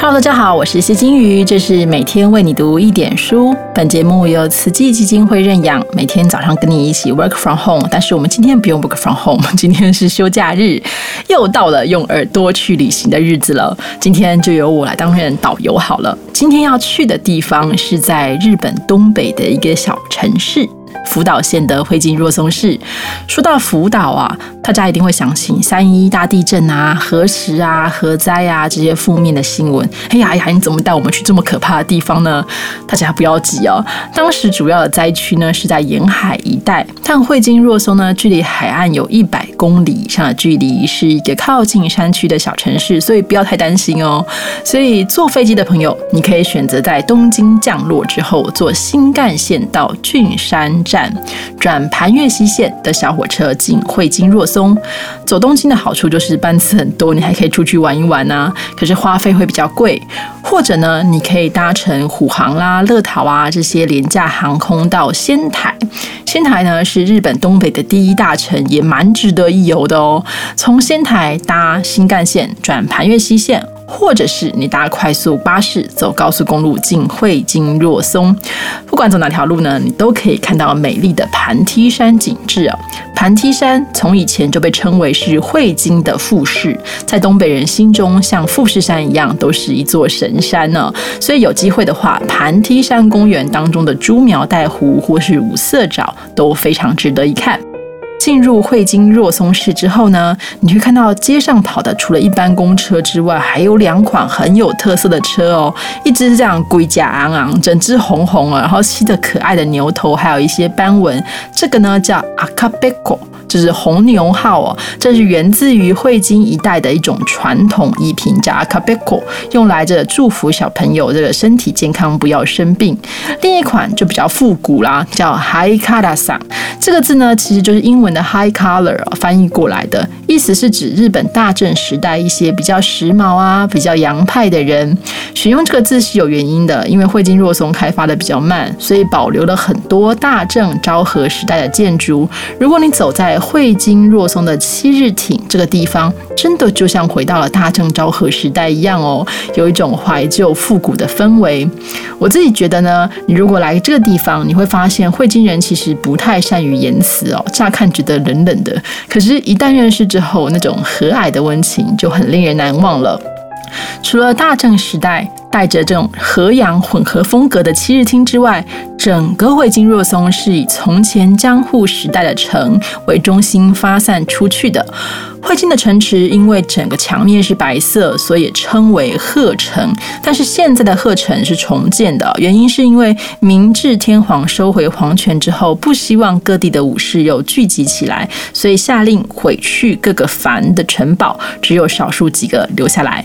Hello，大家好，我是谢金鱼，这是每天为你读一点书。本节目由慈济基金会认养，每天早上跟你一起 work from home。但是我们今天不用 work from home，今天是休假日，又到了用耳朵去旅行的日子了。今天就由我来担任导游好了。今天要去的地方是在日本东北的一个小城市。福岛县的汇金若松市，说到福岛啊，大家一定会想起三一大地震啊、核石啊、核灾啊这些负面的新闻。哎呀呀，你怎么带我们去这么可怕的地方呢？大家不要急哦，当时主要的灾区呢是在沿海一带，但汇金若松呢距离海岸有一百公里以上的距离，是一个靠近山区的小城市，所以不要太担心哦。所以坐飞机的朋友，你可以选择在东京降落之后坐新干线到郡山。站转盘越西线的小火车进汇金若松，走东京的好处就是班次很多，你还可以出去玩一玩呢。可是花费会比较贵，或者呢，你可以搭乘虎航啦、乐桃啊这些廉价航空到仙台。仙台呢是日本东北的第一大城，也蛮值得一游的哦。从仙台搭新干线转盘越西线。或者是你搭快速巴士走高速公路进汇金若松，不管走哪条路呢，你都可以看到美丽的盘梯山景致啊。盘梯山从以前就被称为是汇金的富士，在东北人心中像富士山一样，都是一座神山呢。所以有机会的话，盘梯山公园当中的朱苗带湖或是五色沼都非常值得一看。进入汇金若松市之后呢，你会看到街上跑的除了一般公车之外，还有两款很有特色的车哦。一只是这样龟甲昂昂，整只红红啊，然后吸着可爱的牛头，还有一些斑纹。这个呢叫阿卡贝果。就是红牛号哦，这是源自于汇金一带的一种传统艺品，叫阿卡贝果，用来着祝福小朋友这个身体健康，不要生病。另一款就比较复古啦，叫 High Color 桑，这个字呢其实就是英文的 High Color 翻译过来的，意思是指日本大正时代一些比较时髦啊、比较洋派的人。选用这个字是有原因的，因为汇金若松开发的比较慢，所以保留了很多大正昭和时代的建筑。如果你走在汇金若松的七日町这个地方，真的就像回到了大正昭和时代一样哦，有一种怀旧复古的氛围。我自己觉得呢，你如果来这个地方，你会发现汇金人其实不太善于言辞哦，乍看觉得冷冷的，可是，一旦认识之后，那种和蔼的温情就很令人难忘了。除了大正时代带着这种和洋混合风格的七日厅之外，整个汇金若松是以从前江户时代的城为中心发散出去的。汇金的城池因为整个墙面是白色，所以称为鹤城。但是现在的鹤城是重建的，原因是因为明治天皇收回皇权之后，不希望各地的武士又聚集起来，所以下令毁去各个藩的城堡，只有少数几个留下来。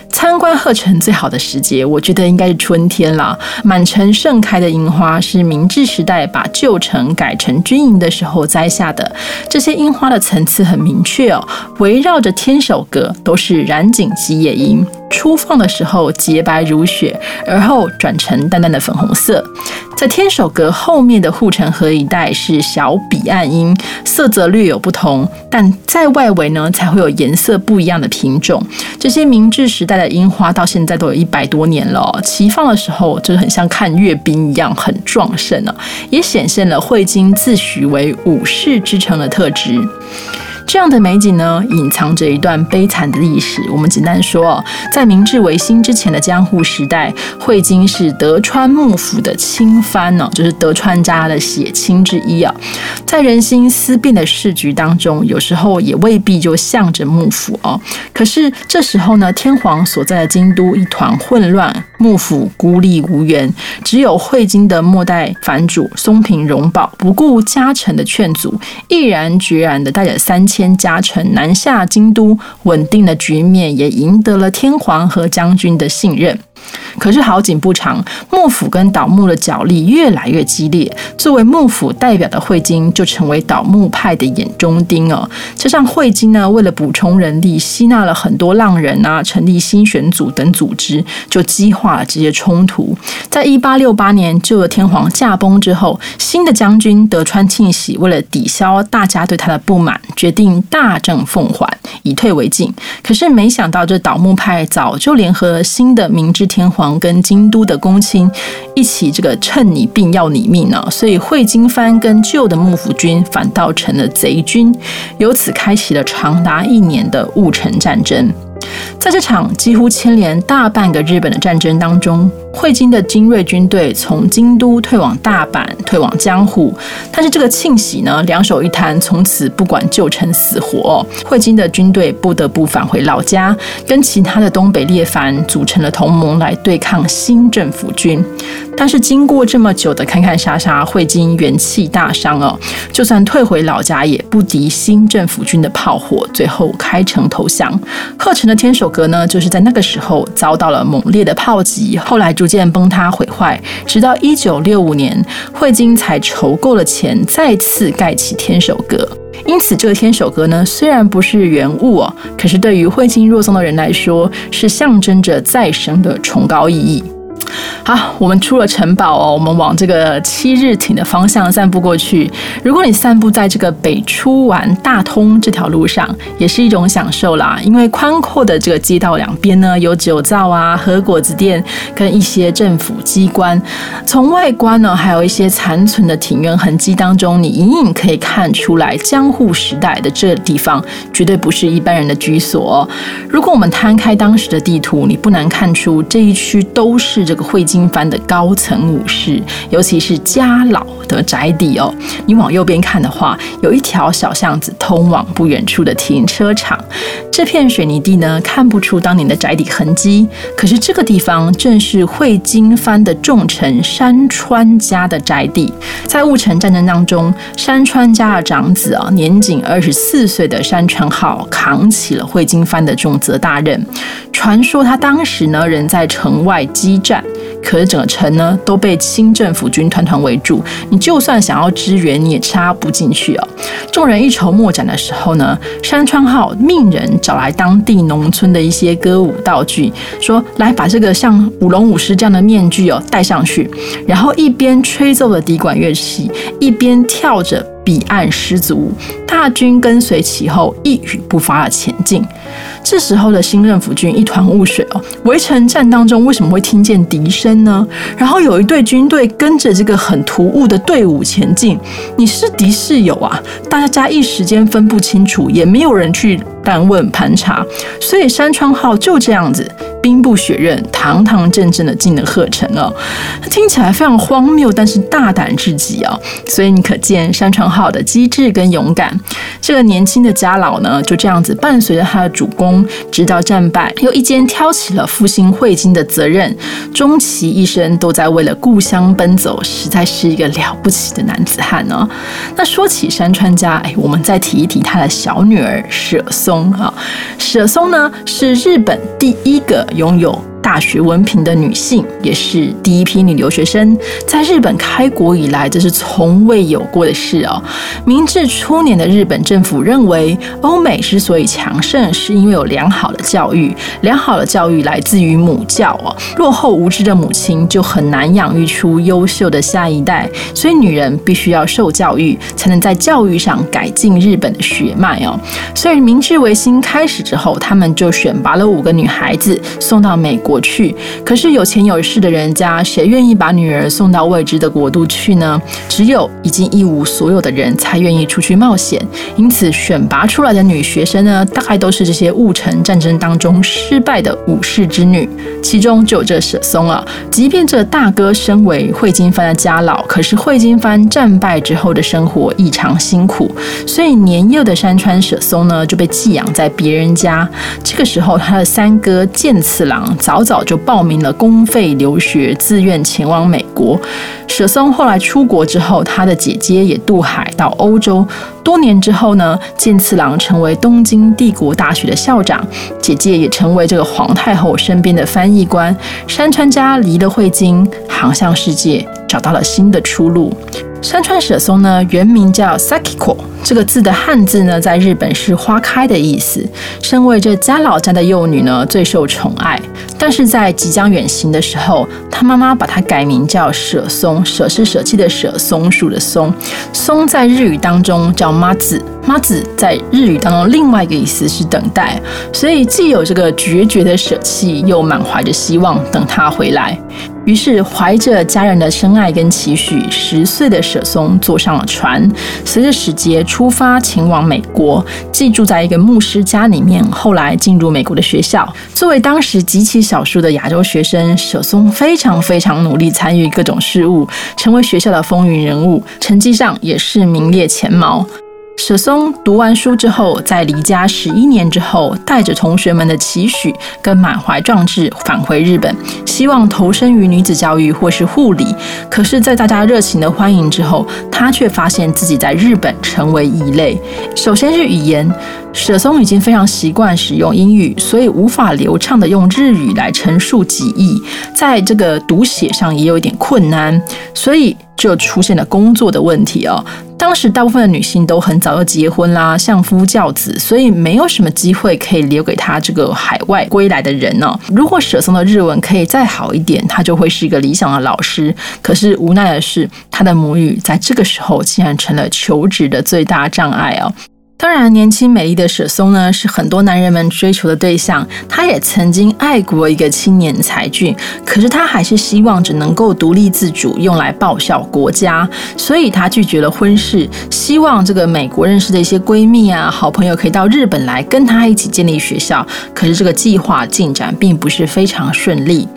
参观鹤城最好的时节，我觉得应该是春天了。满城盛开的樱花是明治时代把旧城改成军营的时候栽下的。这些樱花的层次很明确哦，围绕着天守阁都是染井吉野樱。初放的时候洁白如雪，而后转成淡淡的粉红色。在天守阁后面的护城河一带是小彼岸樱，色泽略有不同，但在外围呢才会有颜色不一样的品种。这些明治时代的樱花到现在都有一百多年了，齐放的时候就是很像看阅兵一样，很壮盛呢，也显现了汇金自诩为武士之城的特质。这样的美景呢，隐藏着一段悲惨的历史。我们简单说，在明治维新之前的江户时代，汇金是德川幕府的亲藩呢，就是德川家的血亲之一啊。在人心思变的市局当中，有时候也未必就向着幕府哦。可是这时候呢，天皇所在的京都一团混乱，幕府孤立无援，只有汇金的末代藩主松平荣保不顾家臣的劝阻，毅然决然的带着三。千天加成南下京都，稳定的局面也赢得了天皇和将军的信任。可是好景不长，幕府跟倒幕的角力越来越激烈，作为幕府代表的汇金就成为倒幕派的眼中钉哦。加上汇金呢，为了补充人力，吸纳了很多浪人啊，成立新选组等组织，就激化了这些冲突。在一八六八年旧的天皇驾崩之后，新的将军德川庆喜为了抵消大家对他的不满，决定大政奉还，以退为进。可是没想到，这倒幕派早就联合新的明治天皇跟京都的公卿一起，这个趁你病要你命呢。所以惠金藩跟旧的幕府军反倒成了贼军，由此开启了长达一年的戊辰战争。在这场几乎牵连大半个日本的战争当中，汇金的精锐军队从京都退往大阪，退往江户。但是这个庆喜呢，两手一摊，从此不管救成死活。汇金的军队不得不返回老家，跟其他的东北列藩组成了同盟来对抗新政府军。但是经过这么久的看看杀杀，汇金元气大伤哦，就算退回老家，也不敌新政府军的炮火，最后开城投降。鹤城的天守阁呢，就是在那个时候遭到了猛烈的炮击，后来逐渐崩塌毁坏，直到一九六五年，汇金才筹够了钱，再次盖起天守阁。因此，这个天守阁呢，虽然不是原物哦，可是对于汇金若松的人来说，是象征着再生的崇高意义。好，我们出了城堡哦，我们往这个七日町的方向散步过去。如果你散步在这个北出丸大通这条路上，也是一种享受啦。因为宽阔的这个街道两边呢，有酒造啊、和果子店跟一些政府机关。从外观呢，还有一些残存的庭院痕迹当中，你隐隐可以看出来，江户时代的这地方绝对不是一般人的居所。如果我们摊开当时的地图，你不难看出这一区都是这个会。金藩的高层武士，尤其是家老的宅邸哦。你往右边看的话，有一条小巷子通往不远处的停车场。这片水泥地呢，看不出当年的宅邸痕迹。可是这个地方正是汇金藩的重臣山川家的宅邸。在戊辰战争当中，山川家的长子啊，年仅二十四岁的山川浩扛起了汇金藩的重责大任。传说他当时呢，人在城外激战。可是整个城呢都被清政府军团团围住，你就算想要支援，你也插不进去哦。众人一筹莫展的时候呢，山川号命人找来当地农村的一些歌舞道具，说来把这个像舞龙舞狮这样的面具哦戴上去，然后一边吹奏着笛管乐器，一边跳着。彼岸狮子舞，大军跟随其后，一语不发的前进。这时候的新政府军一团雾水哦。围城战当中为什么会听见笛声呢？然后有一队军队跟着这个很突兀的队伍前进，你是敌是友啊？大家一时间分不清楚，也没有人去。单问盘查，所以山川号就这样子兵不血刃、堂堂正正的进了鹤城哦。听起来非常荒谬，但是大胆至极啊！所以你可见山川号的机智跟勇敢。这个年轻的家老呢，就这样子伴随着他的主公，直到战败，又一肩挑起了复兴汇金的责任，终其一生都在为了故乡奔走，实在是一个了不起的男子汉哦。那说起山川家，哎，我们再提一提他的小女儿舍松。啊，舍松呢是日本第一个拥有。大学文凭的女性，也是第一批女留学生，在日本开国以来，这是从未有过的事哦。明治初年的日本政府认为，欧美之所以强盛，是因为有良好的教育，良好的教育来自于母教哦。落后无知的母亲就很难养育出优秀的下一代，所以女人必须要受教育，才能在教育上改进日本的血脉哦。所以明治维新开始之后，他们就选拔了五个女孩子送到美国。过去，可是有钱有势的人家，谁愿意把女儿送到未知的国度去呢？只有已经一无所有的人才愿意出去冒险。因此，选拔出来的女学生呢，大概都是这些戊辰战争当中失败的武士之女，其中就有这舍松啊。即便这大哥身为汇金藩的家老，可是汇金藩战败之后的生活异常辛苦，所以年幼的山川舍松呢，就被寄养在别人家。这个时候，他的三哥剑次郎早。早早就报名了公费留学，自愿前往美国。舍松后来出国之后，他的姐姐也渡海到欧洲。多年之后呢，健次郎成为东京帝国大学的校长，姐姐也成为这个皇太后身边的翻译官。山川家离了汇金，航向世界，找到了新的出路。山川舍松呢，原名叫 Sakiko，这个字的汉字呢，在日本是花开的意思。身为这家老家的幼女呢，最受宠爱。但是在即将远行的时候，她妈妈把她改名叫舍松，舍是舍弃的舍，松树的松。松在日语当中叫妈子，妈子在日语当中另外一个意思是等待，所以既有这个决绝的舍弃，又满怀着希望等他回来。于是，怀着家人的深爱跟期许，十岁的舍松坐上了船，随着使节出发前往美国，寄住在一个牧师家里面。后来进入美国的学校，作为当时极其少数的亚洲学生，舍松非常非常努力参与各种事务，成为学校的风云人物，成绩上也是名列前茅。舍松读完书之后，在离家十一年之后，带着同学们的期许跟满怀壮志返回日本，希望投身于女子教育或是护理。可是，在大家热情的欢迎之后，他却发现自己在日本成为异类。首先是语言。舍松已经非常习惯使用英语，所以无法流畅的用日语来陈述己意，在这个读写上也有一点困难，所以就出现了工作的问题哦。当时大部分的女性都很早就结婚啦，相夫教子，所以没有什么机会可以留给他这个海外归来的人呢。如果舍松的日文可以再好一点，他就会是一个理想的老师。可是无奈的是，他的母语在这个时候竟然成了求职的最大障碍哦。当然，年轻美丽的舍松呢，是很多男人们追求的对象。他也曾经爱过一个青年才俊，可是他还是希望只能够独立自主，用来报效国家，所以他拒绝了婚事。希望这个美国认识的一些闺蜜啊、好朋友可以到日本来跟他一起建立学校。可是这个计划进展并不是非常顺利。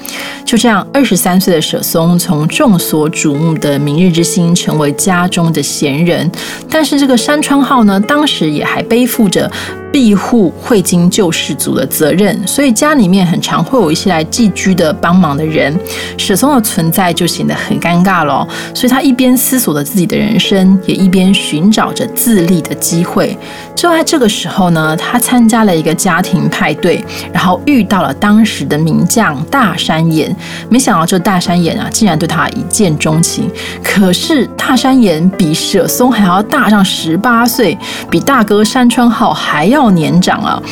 就这样，二十三岁的舍松从众所瞩目的明日之星成为家中的闲人。但是这个山川号呢，当时。也还背负着庇护会经救世主的责任，所以家里面很常会有一些来寄居的帮忙的人，舍松的存在就显得很尴尬了。所以他一边思索着自己的人生，也一边寻找着自立的机会。就在这个时候呢，他参加了一个家庭派对，然后遇到了当时的名将大山岩。没想到这大山岩啊，竟然对他一见钟情。可是大山岩比舍松还要大上十八岁，比大哥山川浩还要年长啊！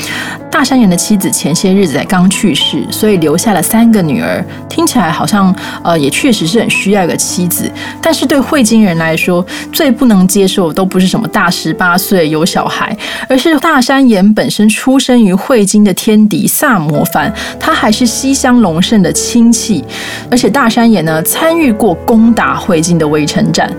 大山岩的妻子前些日子才刚去世，所以留下了三个女儿。听起来好像呃，也确实是很需要一个妻子。但是对汇金人来说，最不能接受都不是什么大十八岁有小孩，而是大山岩本身出生于汇金的天敌萨摩藩，他还是西乡隆盛的亲戚，而且大山岩呢参与过攻打汇金的围城战。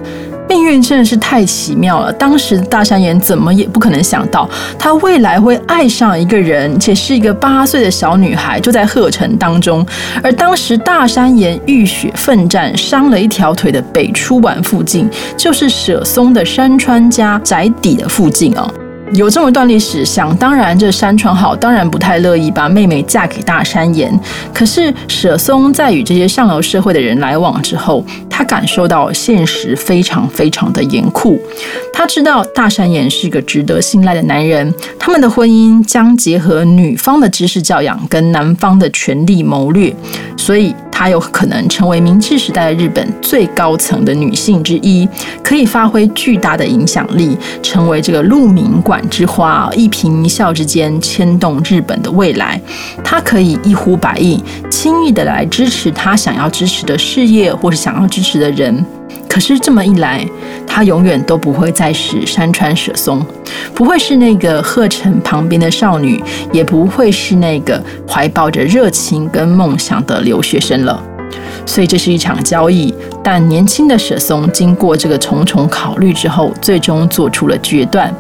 命运真的是太奇妙了。当时大山岩怎么也不可能想到，他未来会爱上一个人，且是一个八岁的小女孩，就在鹤城当中。而当时大山岩浴血奋战，伤了一条腿的北出丸附近，就是舍松的山川家宅邸的附近哦。有这么一段历史，想当然，这山川好当然不太乐意把妹妹嫁给大山岩。可是舍松在与这些上流社会的人来往之后，他感受到现实非常非常的严酷。他知道大山岩是个值得信赖的男人，他们的婚姻将结合女方的知识教养跟男方的权力谋略，所以。他有可能成为明治时代日本最高层的女性之一，可以发挥巨大的影响力，成为这个鹿鸣馆之花，一颦一笑之间牵动日本的未来。她可以一呼百应，轻易的来支持她想要支持的事业或是想要支持的人。可是这么一来，他永远都不会再是山川舍松，不会是那个鹤城旁边的少女，也不会是那个怀抱着热情跟梦想的留学生了。所以这是一场交易，但年轻的舍松经过这个重重考虑之后，最终做出了决断。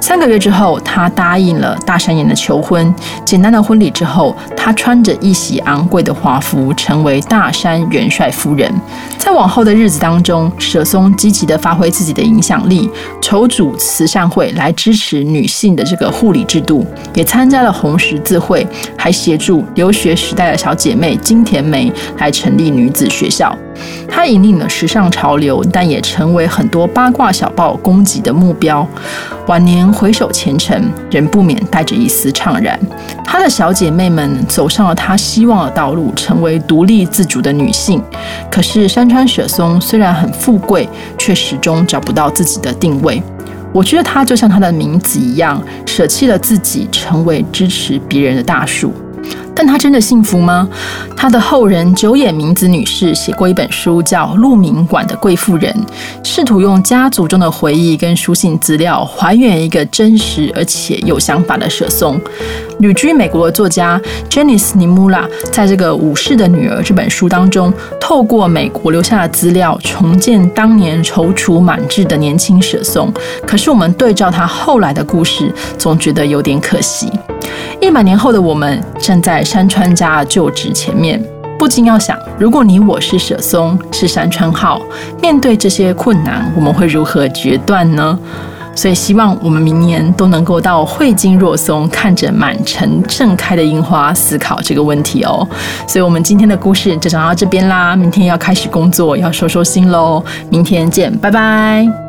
三个月之后，他答应了大山岩的求婚。简单的婚礼之后，他穿着一袭昂贵的华服，成为大山元帅夫人。在往后的日子当中，舍松积极的发挥自己的影响力，筹组慈善会来支持女性的这个护理制度，也参加了红十字会，还协助留学时代的小姐妹金田梅来成立女子学校。他引领了时尚潮流，但也成为很多八卦小报攻击的目标。晚年回首前程，仍不免带着一丝怅然。他的小姐妹们走上了他希望的道路，成为独立自主的女性。可是山川雪松虽然很富贵，却始终找不到自己的定位。我觉得他就像他的名字一样，舍弃了自己，成为支持别人的大树。但她真的幸福吗？她的后人久野明子女士写过一本书，叫《鹿鸣馆的贵妇人》，试图用家族中的回忆跟书信资料，还原一个真实而且有想法的舍松。旅居美国的作家 Janice Nimura 在这个《武士的女儿》这本书当中，透过美国留下的资料，重建当年踌躇满志的年轻舍松。可是我们对照他后来的故事，总觉得有点可惜。一百年后的我们站在山川家旧址前面，不禁要想：如果你我是舍松，是山川号，面对这些困难，我们会如何决断呢？所以，希望我们明年都能够到汇金若松，看着满城盛开的樱花，思考这个问题哦。所以，我们今天的故事就讲到这边啦。明天要开始工作，要收收心喽。明天见，拜拜。